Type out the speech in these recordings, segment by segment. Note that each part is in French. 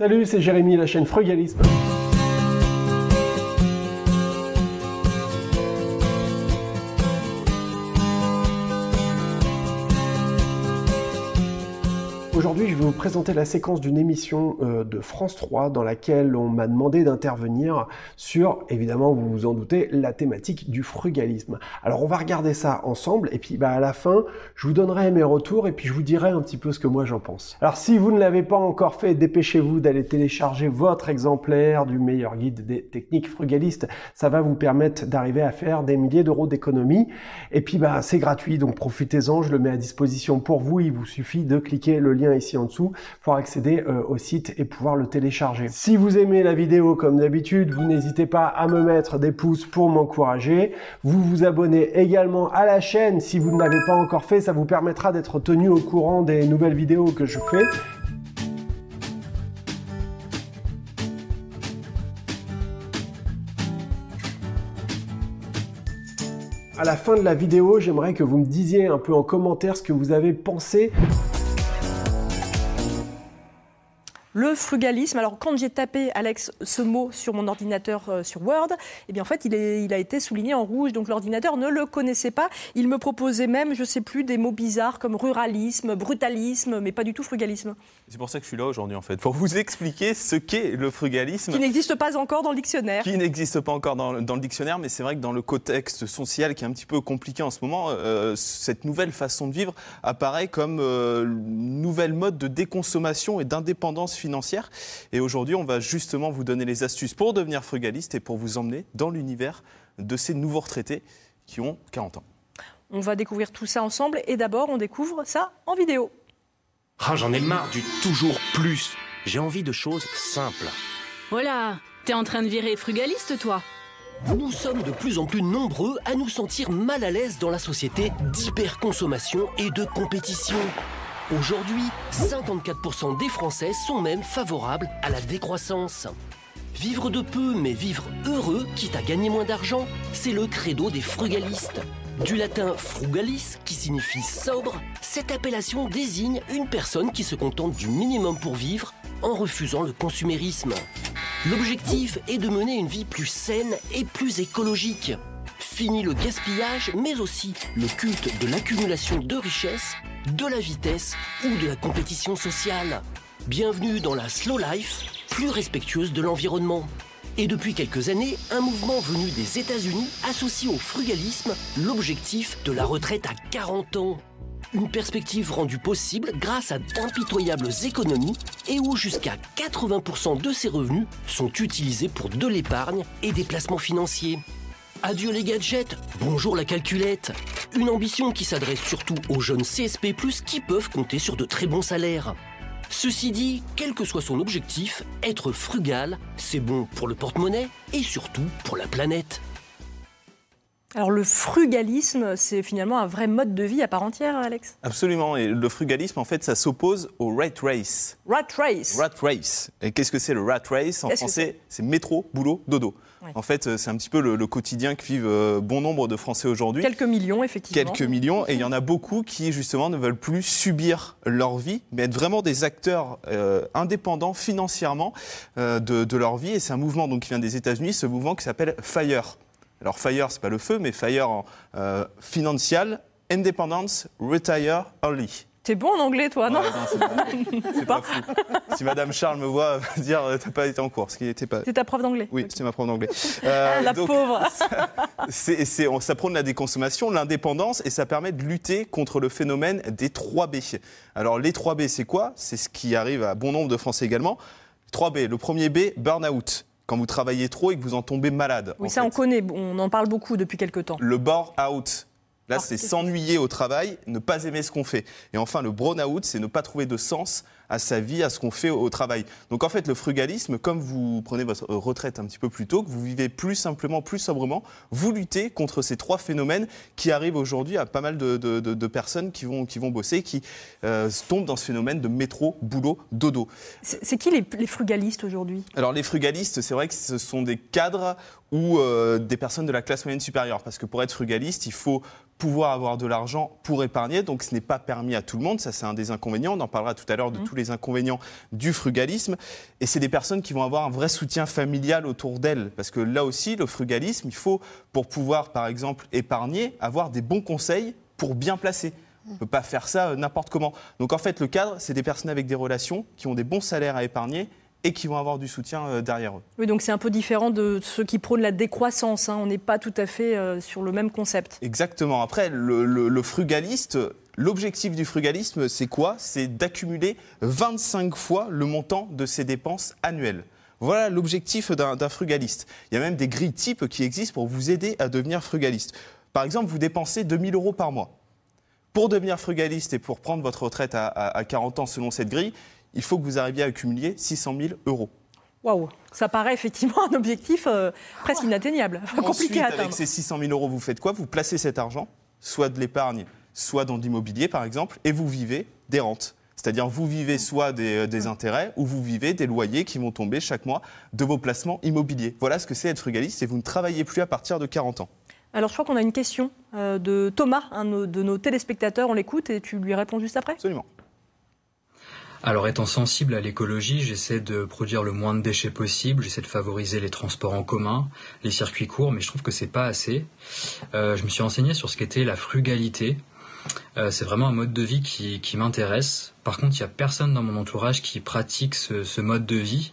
Salut, c'est Jérémy, la chaîne Frugalisme. Aujourd'hui, je vais vous présenter la séquence d'une émission euh, de France 3 dans laquelle on m'a demandé d'intervenir sur, évidemment, vous vous en doutez, la thématique du frugalisme. Alors, on va regarder ça ensemble et puis bah, à la fin, je vous donnerai mes retours et puis je vous dirai un petit peu ce que moi j'en pense. Alors, si vous ne l'avez pas encore fait, dépêchez-vous d'aller télécharger votre exemplaire du meilleur guide des techniques frugalistes. Ça va vous permettre d'arriver à faire des milliers d'euros d'économie. Et puis, bah, c'est gratuit, donc profitez-en. Je le mets à disposition pour vous. Il vous suffit de cliquer le lien ici en dessous pour accéder euh, au site et pouvoir le télécharger. Si vous aimez la vidéo comme d'habitude, vous n'hésitez pas à me mettre des pouces pour m'encourager. Vous vous abonnez également à la chaîne si vous ne l'avez pas encore fait, ça vous permettra d'être tenu au courant des nouvelles vidéos que je fais. À la fin de la vidéo, j'aimerais que vous me disiez un peu en commentaire ce que vous avez pensé Le frugalisme. Alors, quand j'ai tapé, Alex, ce mot sur mon ordinateur euh, sur Word, eh bien, en fait, il, il a été souligné en rouge. Donc, l'ordinateur ne le connaissait pas. Il me proposait même, je sais plus, des mots bizarres comme ruralisme, brutalisme, mais pas du tout frugalisme. C'est pour ça que je suis là aujourd'hui, en fait, pour vous expliquer ce qu'est le frugalisme. Qui n'existe pas encore dans le dictionnaire. Qui n'existe pas encore dans, dans, le dictionnaire, mais c'est vrai que dans le contexte social qui est un petit peu compliqué en ce moment, euh, cette nouvelle façon de vivre apparaît comme euh, nouvelle mode de déconsommation et d'indépendance financière. Et aujourd'hui, on va justement vous donner les astuces pour devenir frugaliste et pour vous emmener dans l'univers de ces nouveaux retraités qui ont 40 ans. On va découvrir tout ça ensemble et d'abord, on découvre ça en vidéo. Ah, j'en ai marre du toujours plus. J'ai envie de choses simples. Voilà, t'es en train de virer frugaliste, toi Nous sommes de plus en plus nombreux à nous sentir mal à l'aise dans la société d'hyperconsommation et de compétition. Aujourd'hui, 54% des Français sont même favorables à la décroissance. Vivre de peu mais vivre heureux, quitte à gagner moins d'argent, c'est le credo des frugalistes. Du latin frugalis, qui signifie sobre, cette appellation désigne une personne qui se contente du minimum pour vivre en refusant le consumérisme. L'objectif est de mener une vie plus saine et plus écologique. Fini le gaspillage, mais aussi le culte de l'accumulation de richesses, de la vitesse ou de la compétition sociale. Bienvenue dans la slow life, plus respectueuse de l'environnement. Et depuis quelques années, un mouvement venu des États-Unis associe au frugalisme l'objectif de la retraite à 40 ans. Une perspective rendue possible grâce à d'impitoyables économies et où jusqu'à 80% de ces revenus sont utilisés pour de l'épargne et des placements financiers. Adieu les gadgets, bonjour la calculette. Une ambition qui s'adresse surtout aux jeunes CSP+, qui peuvent compter sur de très bons salaires. Ceci dit, quel que soit son objectif, être frugal, c'est bon pour le porte-monnaie et surtout pour la planète. Alors le frugalisme, c'est finalement un vrai mode de vie à part entière, Alex? Absolument. Et le frugalisme, en fait, ça s'oppose au rat race. Rat race Rat race. Et qu'est-ce que c'est le rat race En français, c'est métro, boulot, dodo. Ouais. En fait, c'est un petit peu le, le, quotidien que vivent euh, bon nombre de Français aujourd'hui. Quelques millions, effectivement. Quelques millions. Et il y en a beaucoup qui, justement, ne veulent plus subir leur vie, mais être vraiment des acteurs euh, indépendants financièrement euh, de, de, leur vie. Et c'est un mouvement donc, qui vient des États-Unis, ce mouvement qui s'appelle FIRE. Alors FIRE, c'est pas le feu, mais FIRE en euh, Financial Independence Retire Early. T'es bon en anglais, toi, non, ouais, non C'est pas. Si Madame Charles me voit, elle va dire t'as pas été en cours. Ce qui était pas. C'est ta prof d'anglais. Oui, c'est ma prof d'anglais. Euh, La donc, pauvre. c'est, c'est, on, ça prône la déconsommation, l'indépendance, et ça permet de lutter contre le phénomène des 3B. Alors les 3B, c'est quoi? C'est ce qui arrive à bon nombre de Français également. 3B. Le premier B, burn-out quand vous travaillez trop et que vous en tombez malade. Oui, ça fait. on connaît, on en parle beaucoup depuis quelques temps. Le bore-out. Là, c'est s'ennuyer au travail, ne pas aimer ce qu'on fait. Et enfin, le brown-out, c'est ne pas trouver de sens à sa vie, à ce qu'on fait au travail. Donc en fait, le frugalisme, comme vous prenez votre retraite un petit peu plus tôt, que vous vivez plus simplement, plus sobrement, vous luttez contre ces trois phénomènes qui arrivent aujourd'hui à pas mal de, de, de, de, personnes qui vont, qui vont bosser, qui euh, tombent dans ce phénomène de métro, boulot, dodo. C'est qui les, les frugalistes aujourd'hui? Alors les frugalistes, c'est vrai que ce sont des cadres ou euh, des personnes de la classe moyenne supérieure. Parce que pour être frugaliste, il faut pouvoir avoir de l'argent pour épargner. Donc ce n'est pas permis à tout le monde. Ça, c'est un des inconvénients. On en parlera tout à l'heure de mmh. tous les les inconvénients du frugalisme. Et c'est des personnes qui vont avoir un vrai soutien familial autour d'elles. Parce que là aussi, le frugalisme, il faut, pour pouvoir, par exemple, épargner, avoir des bons conseils pour bien placer. On ne peut pas faire ça euh, n'importe comment. Donc en fait, le cadre, c'est des personnes avec des relations qui ont des bons salaires à épargner et qui vont avoir du soutien euh, derrière eux. Oui, donc c'est un peu différent de ceux qui prônent la décroissance. hein. On n'est pas tout à fait euh, sur le même concept. Exactement. Après, le, le- le frugaliste, l'objectif du frugalisme, c'est quoi? C'est d'accumuler 25 fois le montant de ses dépenses annuelles. Voilà l'objectif d'un frugaliste. Il y a même des grilles types qui existent pour vous aider à devenir frugaliste. Par exemple, vous dépensez 2000 euros par mois. Pour devenir frugaliste et pour prendre votre retraite à, à- à 40 ans selon cette grille, il faut que vous arriviez à accumuler 600 000 euros. Waouh, ça paraît effectivement un objectif euh, presque inatteignable, Ensuite, compliqué à avec atteindre. ces 600 000 euros, vous faites quoi? Vous placez cet argent, soit de l'épargne, soit dans de l'immobilier, par exemple, et vous vivez des rentes. C'est-à-dire, vous vivez soit des, euh, des intérêts, ou vous vivez des loyers qui vont tomber chaque mois de vos placements immobiliers. Voilà ce que c'est être frugaliste, et vous ne travaillez plus à partir de 40 ans. Alors je crois qu'on a une question euh, de Thomas, un de nos- de nos téléspectateurs. On l'écoute et tu lui réponds juste après. Absolument. Alors étant sensible à l'écologie, j'essaie de produire le moins de déchets possible, j'essaie de favoriser les transports en commun, les circuits courts, mais je trouve que c'est pas assez. Euh, je me suis renseigné sur ce qu'était la frugalité. Euh, c'est vraiment un mode de vie qui, m'intéresse. Par contre, il y a personne dans mon entourage qui pratique ce, mode de vie.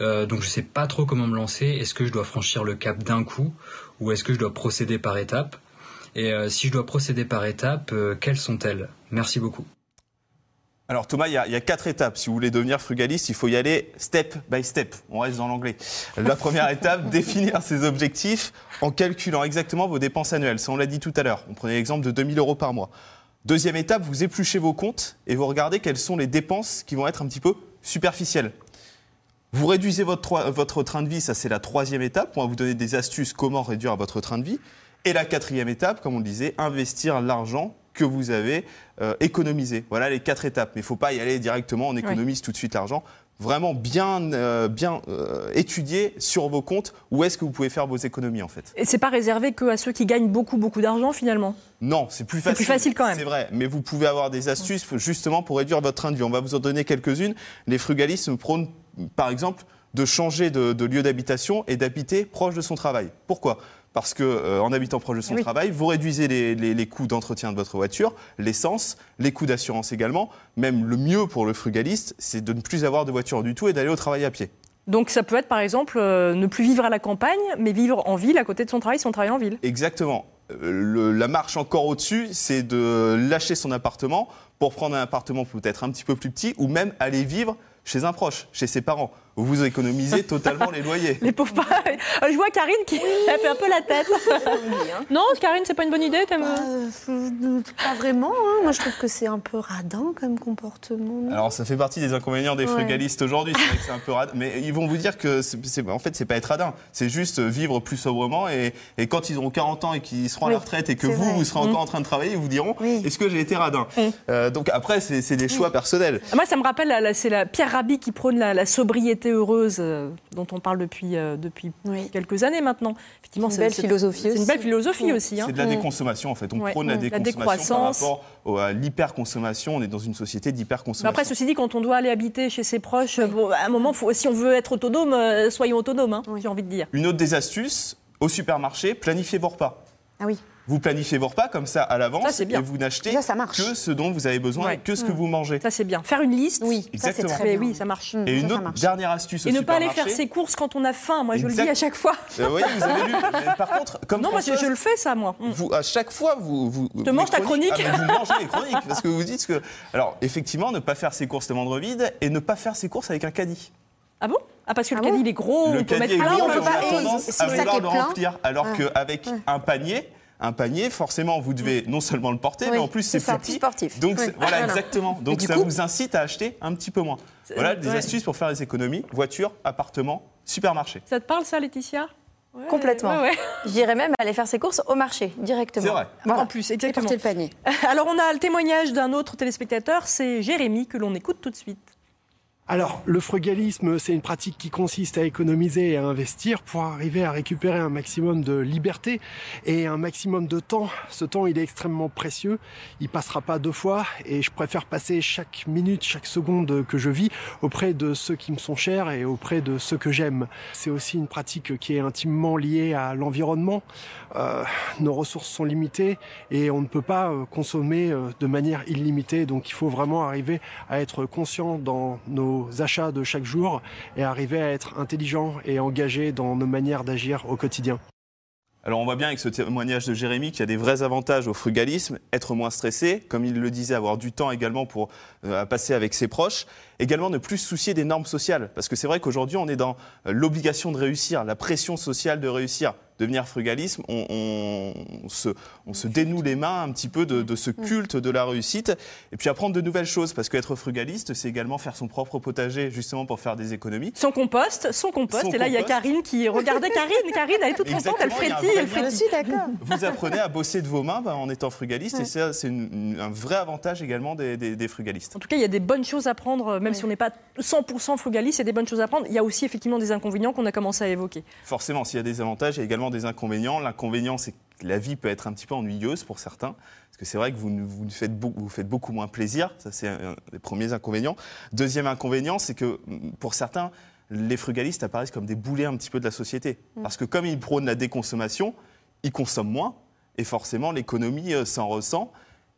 Euh, donc je sais pas trop comment me lancer. Est-ce que je dois franchir le cap d'un coup ou est-ce que je dois procéder par étapes? Et euh, si je dois procéder par étapes, quelles sont-elles? Merci beaucoup. Alors Thomas, il y, a, quatre étapes. Si vous voulez devenir frugaliste, il faut y aller step by step. On reste dans l'anglais. La première étape, définir ses objectifs en calculant exactement vos dépenses annuelles. Ça, on l'a dit tout à l'heure. On prenait l'exemple de 2000 euros par mois. Deuxième étape, vous épluchez vos comptes et vous regardez quelles sont les dépenses qui vont être un petit peu superficielles. Vous réduisez votre, votre train de vie, ça c'est la troisième étape. On va vous donner des astuces comment réduire votre train de vie. Et la quatrième étape, comme on le disait, investir l'argent que vous avez euh, économisé. Voilà les quatre étapes. Mais il ne faut pas y aller directement, on économise tout de suite l'argent. Vraiment bien, euh, bien euh, étudier sur vos comptes où est-ce que vous pouvez faire vos économies en fait. Et c'est pas réservé que à ceux qui gagnent beaucoup beaucoup d'argent finalement. Non, c'est plus C'est facile. plus facile quand même. C'est vrai, mais vous pouvez avoir des astuces justement pour réduire votre vie. On va vous en donner quelques-unes. Les frugalistes prônent, par exemple, de changer de, de lieu d'habitation et d'habiter proche de son travail. Pourquoi? Parce que euh, en habitant proche de son Oui. travail, vous réduisez les, les- les coûts d'entretien de votre voiture, l'essence, les coûts d'assurance également. Même le mieux pour le frugaliste, c'est de ne plus avoir de voiture du tout et d'aller au travail à pied. Donc ça peut être par exemple euh, ne plus vivre à la campagne, mais vivre en ville à côté de son travail si on travaille en ville. Exactement. Euh, le- la marche encore au-dessus, c'est de lâcher son appartement pour prendre un appartement peut-être un petit peu plus petit ou même aller vivre chez un proche, chez ses parents. Vous vous économisez totalement les loyers. Les pauvres parents. Euh, Je vois Karine qui elle fait un peu la tête. non, Karine, c'est pas une bonne idée. t'aimes- Euh, pas vraiment. hein. Moi, je trouve que c'est un peu radin comme comportement. Alors ça fait partie des inconvénients des Ouais. frugalistes aujourd'hui, c'est vrai que c'est un peu radin, mais ils vont vous dire que c'est, en fait c'est pas être radin, c'est juste vivre plus sobrement et, et quand ils auront 40 ans et qu'ils seront à la retraite et que vous, vrai. vous serez encore en train de travailler, ils vous diront Oui. est-ce que j'ai été radin? Euh, Donc après c'est, des choix personnels. Moi, ça me rappelle, c'est la Pierre Rabhi qui prône la, la sobriété heureuse euh, dont on parle depuis, euh, depuis Oui. quelques années maintenant. Effectivement, Une belle philosophie C'est une aussi. belle philosophie aussi. hein. C'est de la déconsommation en fait. On prône la Mm. La déconsommation par rapport à l'hyperconsommation. On est dans une société d'hyperconsommation. après, ceci dit, quand on doit aller habiter chez ses proches, bon, à un moment, faut, si on veut être autonome, euh, soyons autonomes, hein, j'ai envie de dire. Une autre des astuces, au supermarché, planifiez vos repas. Ah oui. Vous planifiez vos repas comme ça à Ça, l'avance c'est et vous n'achetez Ça, ça que ce dont vous avez besoin Ouais. et que ce que vous mangez. Ça, c'est bien. Faire une liste. Oui, ça, c'est Exactement. très Mais bien. oui, ça marche. Mm, Et ça, une ça autre dernière astuce au Et ne pas aller faire ses courses quand on a faim. Moi, je le Exact. dis à chaque fois. Euh, oui, vous avez lu. Par contre, comme Non, moi, je, je le fais, ça, moi. Mm. vous, à chaque fois, vous, vous te manges ta chronique. Ah, vous mangez les chroniques parce que vous dites que. Alors, effectivement, ne pas faire ses courses le ventre vide et ne pas faire ses courses avec un caddie. Ah bon? Ah, parce que le Ah bon? caddie, il est gros, le on peut mettre est plein, on peut pas. a et tendance si à le sac vouloir est le plein remplir. Alors Ouais. qu'avec un panier, un panier, forcément, vous devez non seulement le porter, Oui, mais en plus c'est petit. sportif. Donc Oui. voilà, Voilà. exactement. Donc ça coup- vous incite à acheter un petit peu moins. Voilà des ouais. astuces pour faire des économies voiture, appartement, supermarché. Ça te parle, ça, Laetitia? Ouais, Complètement. ouais, ouais. J'irais même aller faire ses courses au marché directement. C'est vrai. Voilà. En plus, Et exactement. porter le panier. Alors, on a le témoignage d'un autre téléspectateur, c'est Jérémy, que l'on écoute tout de suite. Alors, le frugalisme, c'est une pratique qui consiste à économiser et à investir pour arriver à récupérer un maximum de liberté et un maximum de temps. Ce temps, il est extrêmement précieux. Il passera pas deux fois et je préfère passer chaque minute, chaque seconde que je vis auprès de ceux qui me sont chers et auprès de ceux que j'aime. C'est aussi une pratique qui est intimement liée à l'environnement. Euh, nos ressources sont limitées et on ne peut pas euh, consommer euh, de manière illimitée. Donc, il faut vraiment arriver à être conscient dans nos achats de chaque jour et arriver à être intelligent et engagé dans nos manières d'agir au quotidien. Alors on voit bien avec ce témoignage de Jérémy qu'il y a des vrais avantages au frugalisme, être moins stressé, comme il le disait, avoir du temps également pour euh, passer avec ses proches, également ne plus se soucier des normes sociales, parce que c'est vrai qu'aujourd'hui on est dans euh, l'obligation de réussir, la pression sociale de réussir devenir frugalisme, on, se, on, se, dénoue les mains un petit peu de, ce mm. culte de la réussite, et puis apprendre de nouvelles choses, parce qu'être frugaliste, c'est également faire son propre potager, justement pour faire des économies. Son compost, son compost, et là il y a Karine qui regardait Karine, Karine elle est toute contente, elle frétille, elle frétille. d'accord. Vous apprenez à bosser de vos mains bah, en étant frugaliste, et c'est un vrai avantage également des, des, frugalistes. En tout cas, il y a des bonnes choses à prendre, même si on n'est pas 100% frugaliste, il y a des bonnes choses à prendre. Il y a aussi effectivement des inconvénients qu'on a commencé à évoquer. Forcément, s'il y a des avantages, il y a également des inconvénients. L'inconvénient, c'est que la vie peut être un petit peu ennuyeuse pour certains. Parce que c'est vrai que vous, vous, faites beaucoup, vous faites beaucoup moins plaisir. Ça, c'est un des premiers inconvénients. Deuxième inconvénient, c'est que pour certains, les frugalistes apparaissent comme des boulets un petit peu de la société. Mm. Parce que comme ils prônent la déconsommation, ils consomment moins. Et forcément, l'économie euh, s'en ressent.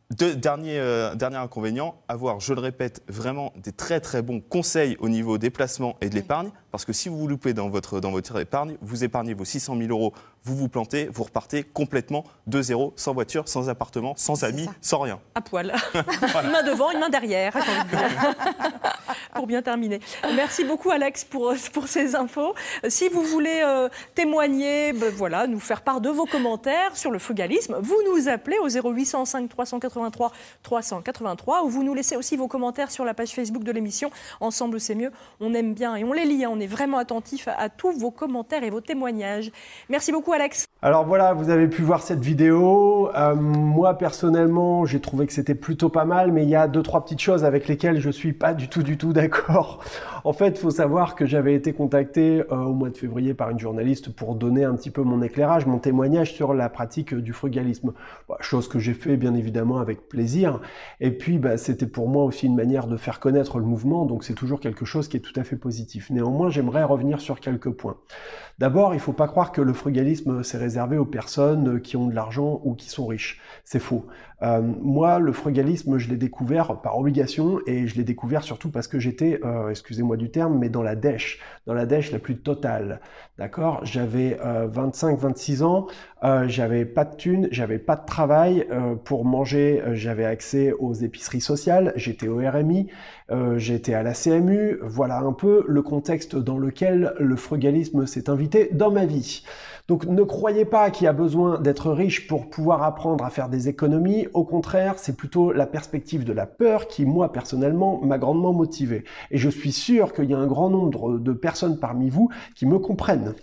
Dernier, euh, dernier inconvénient, avoir, je le répète, vraiment des très très bons conseils au niveau des placements et de l'épargne. Parce que si vous vous loupez dans votre, dans votre épargne, vous épargnez vos 600 000 euros, vous vous plantez, vous repartez complètement de zéro, sans voiture, sans appartement, sans amis, sans rien. À poil. Une main devant, une main derrière. pour bien terminer. Merci beaucoup Alex pour, pour ces infos. Si vous voulez euh, témoigner, ben voilà, nous faire part de vos commentaires sur le frugalisme, vous nous appelez au 0805 383 383 ou vous nous laissez aussi vos commentaires sur la page Facebook de l'émission. Ensemble, c'est mieux. On aime bien et on les lit. Hein. On est vraiment attentif à, tous vos commentaires et vos témoignages. Merci beaucoup Alex. Alors voilà, vous avez pu voir cette vidéo. Euh, moi personnellement, j'ai trouvé que c'était plutôt pas mal, mais il y a deux trois petites choses avec lesquelles je suis pas du tout du tout d'accord. En fait, faut savoir que j'avais été contacté euh, au mois de février par une journaliste pour donner un petit peu mon éclairage, mon témoignage sur la pratique du frugalisme. Bah, chose que j'ai fait bien évidemment avec plaisir. Et puis, bah, c'était pour moi aussi une manière de faire connaître le mouvement, donc c'est toujours quelque chose qui est tout à fait positif. Néanmoins, j'aimerais revenir sur quelques points. D'abord, il ne faut pas croire que le frugalisme s'est réservé aux personnes qui ont de l'argent ou qui sont riches. C'est faux. Euh, moi, le frugalisme, je l'ai découvert par obligation et je l'ai découvert surtout parce que j'étais, euh, excusez-moi du terme, mais dans la dèche, dans la dèche la plus totale. D'accord? J'avais 25-26 euh, ans, j'avais pas de thunes, j'avais pas de travail pour manger, j'avais accès aux épiceries sociales, j'étais au RMI, j'étais à la CMU. Voilà un peu le contexte dans lequel le frugalisme s'est invité dans ma vie. Donc ne croyez pas qu'il y a besoin d'être riche pour pouvoir apprendre à faire des économies. Au contraire, c'est plutôt la perspective de la peur qui, moi, personnellement, m'a grandement motivé. Et je suis sûr qu'il y a un grand nombre de personnes parmi vous qui me comprennent.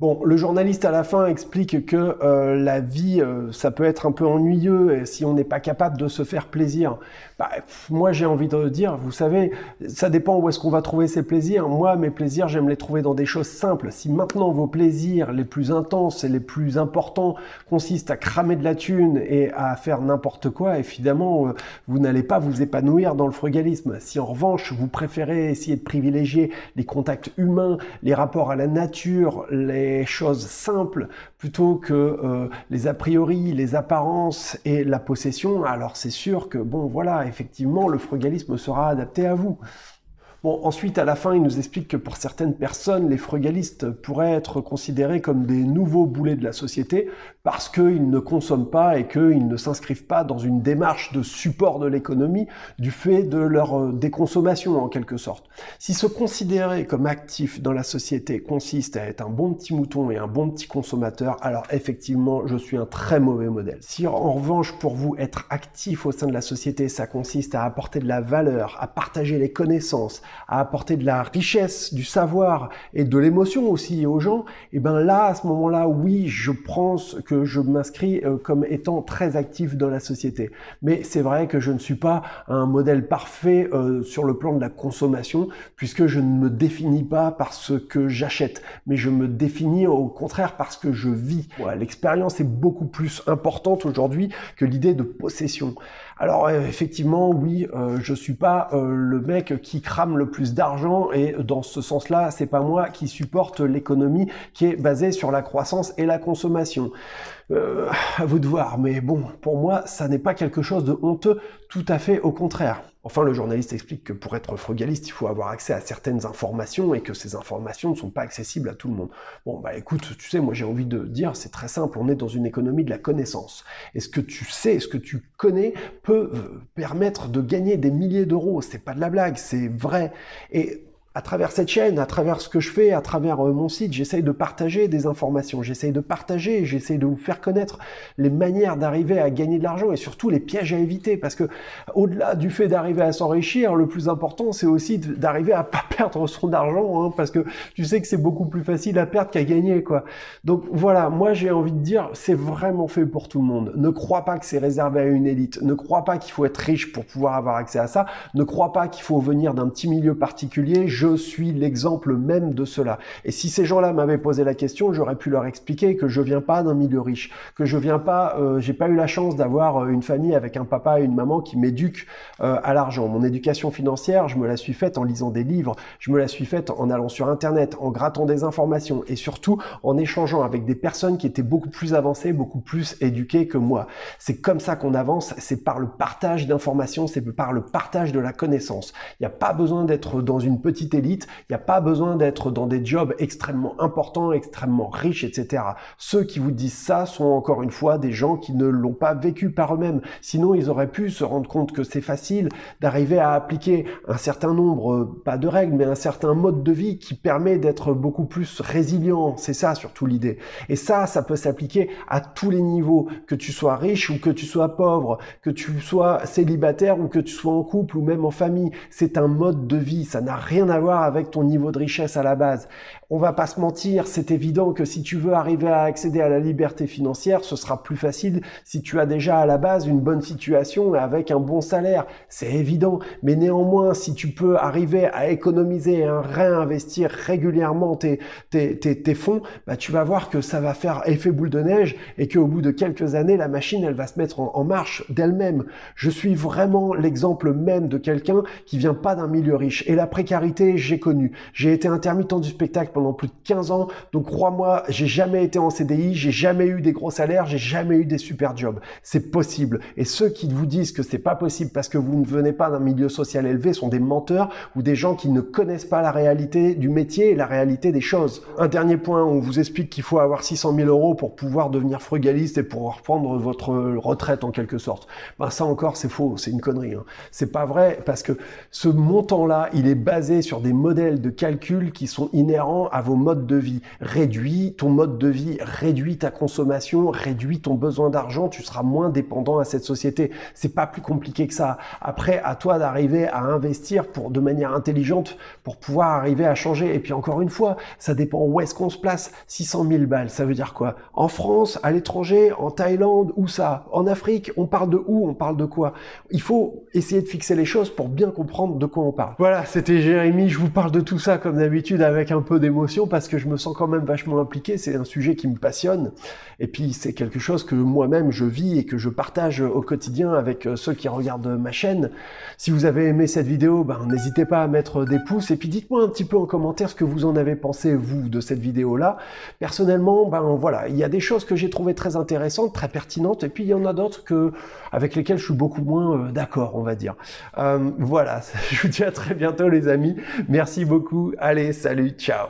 Bon, le journaliste à la fin explique que euh, la vie, euh, ça peut être un peu ennuyeux si on n'est pas capable de se faire plaisir. Bah, moi, j'ai envie de dire, vous savez, ça dépend où est-ce qu'on va trouver ses plaisirs. Moi, mes plaisirs, j'aime les trouver dans des choses simples. Si maintenant vos plaisirs les plus intenses et les plus importants consistent à cramer de la thune et à faire n'importe quoi, évidemment, euh, vous n'allez pas vous épanouir dans le frugalisme. Si en revanche, vous préférez essayer de privilégier les contacts humains, les rapports à la nature, les choses simples plutôt que euh, les a priori, les apparences et la possession, alors c'est sûr que, bon, voilà, effectivement, le frugalisme sera adapté à vous. Bon, ensuite, à la fin, il nous explique que pour certaines personnes, les frugalistes pourraient être considérés comme des nouveaux boulets de la société parce qu'ils ne consomment pas et qu'ils ne s'inscrivent pas dans une démarche de support de l'économie du fait de leur euh, déconsommation en quelque sorte. Si se considérer comme actif dans la société consiste à être un bon petit mouton et un bon petit consommateur, alors effectivement, je suis un très mauvais modèle. Si en revanche, pour vous, être actif au sein de la société, ça consiste à apporter de la valeur, à partager les connaissances, à apporter de la richesse, du savoir et de l'émotion aussi aux gens, et eh ben là, à ce moment-là, oui, je pense que je m'inscris euh, comme étant très actif dans la société. Mais c'est vrai que je ne suis pas un modèle parfait euh, sur le plan de la consommation, puisque je ne me définis pas par ce que j'achète, mais je me définis au contraire parce que je vis. L'expérience est beaucoup plus importante aujourd'hui que l'idée de possession. Alors euh, effectivement, oui, euh, je suis pas euh, le mec qui crame le plus d'argent et dans ce sens-là, c'est pas moi qui supporte l'économie qui est basée sur la croissance et la consommation. à vous de voir, mais bon, pour moi, ça n'est pas quelque chose de honteux, tout à fait au contraire. Enfin, le journaliste explique que pour être frugaliste, il faut avoir accès à certaines informations et que ces informations ne sont pas accessibles à tout le monde. Bon, bah écoute, tu sais, moi j'ai envie de dire, c'est très simple, on est dans une économie de la connaissance. Et ce que tu sais, ce que tu connais peut euh, permettre de gagner des milliers d'euros. C'est pas de la blague, c'est vrai. Et à travers cette chaîne, à travers ce que je fais, à travers euh, mon site, j'essaye de partager des informations, j'essaye de partager, j'essaye de vous faire connaître les manières d'arriver à gagner de l'argent et surtout les pièges à éviter parce que au-delà du fait d'arriver à s'enrichir, le plus important c'est aussi d'arriver à pas perdre son argent hein, parce que tu sais que c'est beaucoup plus facile à perdre qu'à gagner quoi. Donc voilà, moi j'ai envie de dire c'est vraiment fait pour tout le monde. Ne crois pas que c'est réservé à une élite, ne crois pas qu'il faut être riche pour pouvoir avoir accès à ça, ne crois pas qu'il faut venir d'un petit milieu particulier je suis l'exemple même de cela. Et si ces gens-là m'avaient posé la question, j'aurais pu leur expliquer que je viens pas d'un milieu riche, que je viens pas, euh, j'ai pas eu la chance d'avoir euh, une famille avec un papa et une maman qui m'éduquent euh, à l'argent. Mon éducation financière, je me la suis faite en lisant des livres, je me la suis faite en allant sur Internet, en grattant des informations et surtout en échangeant avec des personnes qui étaient beaucoup plus avancées, beaucoup plus éduquées que moi. C'est comme ça qu'on avance, c'est par le partage d'informations, c'est par le partage de la connaissance. Il n'y a pas besoin d'être dans une petite élite, il n'y a pas besoin d'être dans des jobs extrêmement importants, extrêmement riches, etc. Ceux qui vous disent ça sont encore une fois des gens qui ne l'ont pas vécu par eux-mêmes. Sinon, ils auraient pu se rendre compte que c'est facile d'arriver à appliquer un certain nombre, euh, pas de règles, mais un certain mode de vie qui permet d'être beaucoup plus résilient. C'est ça surtout l'idée. Et ça, ça peut s'appliquer à tous les niveaux, que tu sois riche ou que tu sois pauvre, que tu sois célibataire ou que tu sois en couple ou même en famille. C'est un mode de vie. Ça n'a rien à avec ton niveau de richesse à la base. On va pas se mentir, c'est évident que si tu veux arriver à accéder à la liberté financière, ce sera plus facile si tu as déjà à la base une bonne situation avec un bon salaire. C'est évident. Mais néanmoins, si tu peux arriver à économiser et à réinvestir régulièrement tes, fonds, bah, tu vas voir que ça va faire effet boule de neige et qu'au bout de quelques années, la machine, elle va se mettre en, en marche d'elle-même. Je suis vraiment l'exemple même de quelqu'un qui vient pas d'un milieu riche. Et la précarité, j'ai connu. J'ai été intermittent du spectacle pendant plus de 15 ans, donc crois-moi, j'ai jamais été en CDI, j'ai jamais eu des gros salaires, j'ai jamais eu des super jobs. C'est possible. Et ceux qui vous disent que c'est pas possible parce que vous ne venez pas d'un milieu social élevé sont des menteurs ou des gens qui ne connaissent pas la réalité du métier et la réalité des choses. Un dernier point, on vous explique qu'il faut avoir 600 000 euros pour pouvoir devenir frugaliste et pour reprendre votre retraite en quelque sorte. Ben ça encore, c'est faux, c'est une connerie. Hein. C'est pas vrai parce que ce montant-là, il est basé sur des modèles de calcul qui sont inhérents à vos modes de vie. Réduis ton mode de vie, réduis ta consommation, réduis ton besoin d'argent, tu seras moins dépendant à cette société. C'est pas plus compliqué que ça. Après, à toi d'arriver à investir pour de manière intelligente pour pouvoir arriver à changer. Et puis encore une fois, ça dépend où est-ce qu'on se place. 600 000 balles, ça veut dire quoi? En France, à l'étranger, en Thaïlande, où ça? En Afrique, on parle de où? On parle de quoi? Il faut essayer de fixer les choses pour bien comprendre de quoi on parle. Voilà, c'était Jérémy. Je vous parle de tout ça comme d'habitude avec un peu d'émotion parce que je me sens quand même vachement impliqué. C'est un sujet qui me passionne. Et puis c'est quelque chose que moi-même je vis et que je partage au quotidien avec euh, ceux qui regardent ma chaîne. Si vous avez aimé cette vidéo, ben, n'hésitez pas à mettre des pouces et puis dites-moi un petit peu en commentaire ce que vous en avez pensé vous de cette vidéo-là. Personnellement, ben voilà, il y a des choses que j'ai trouvées très intéressantes, très pertinentes, et puis il y en a d'autres que avec lesquelles je suis beaucoup moins euh, d'accord, on va dire. Euh, voilà, je vous dis à très bientôt les amis. Merci beaucoup. Allez, salut, ciao.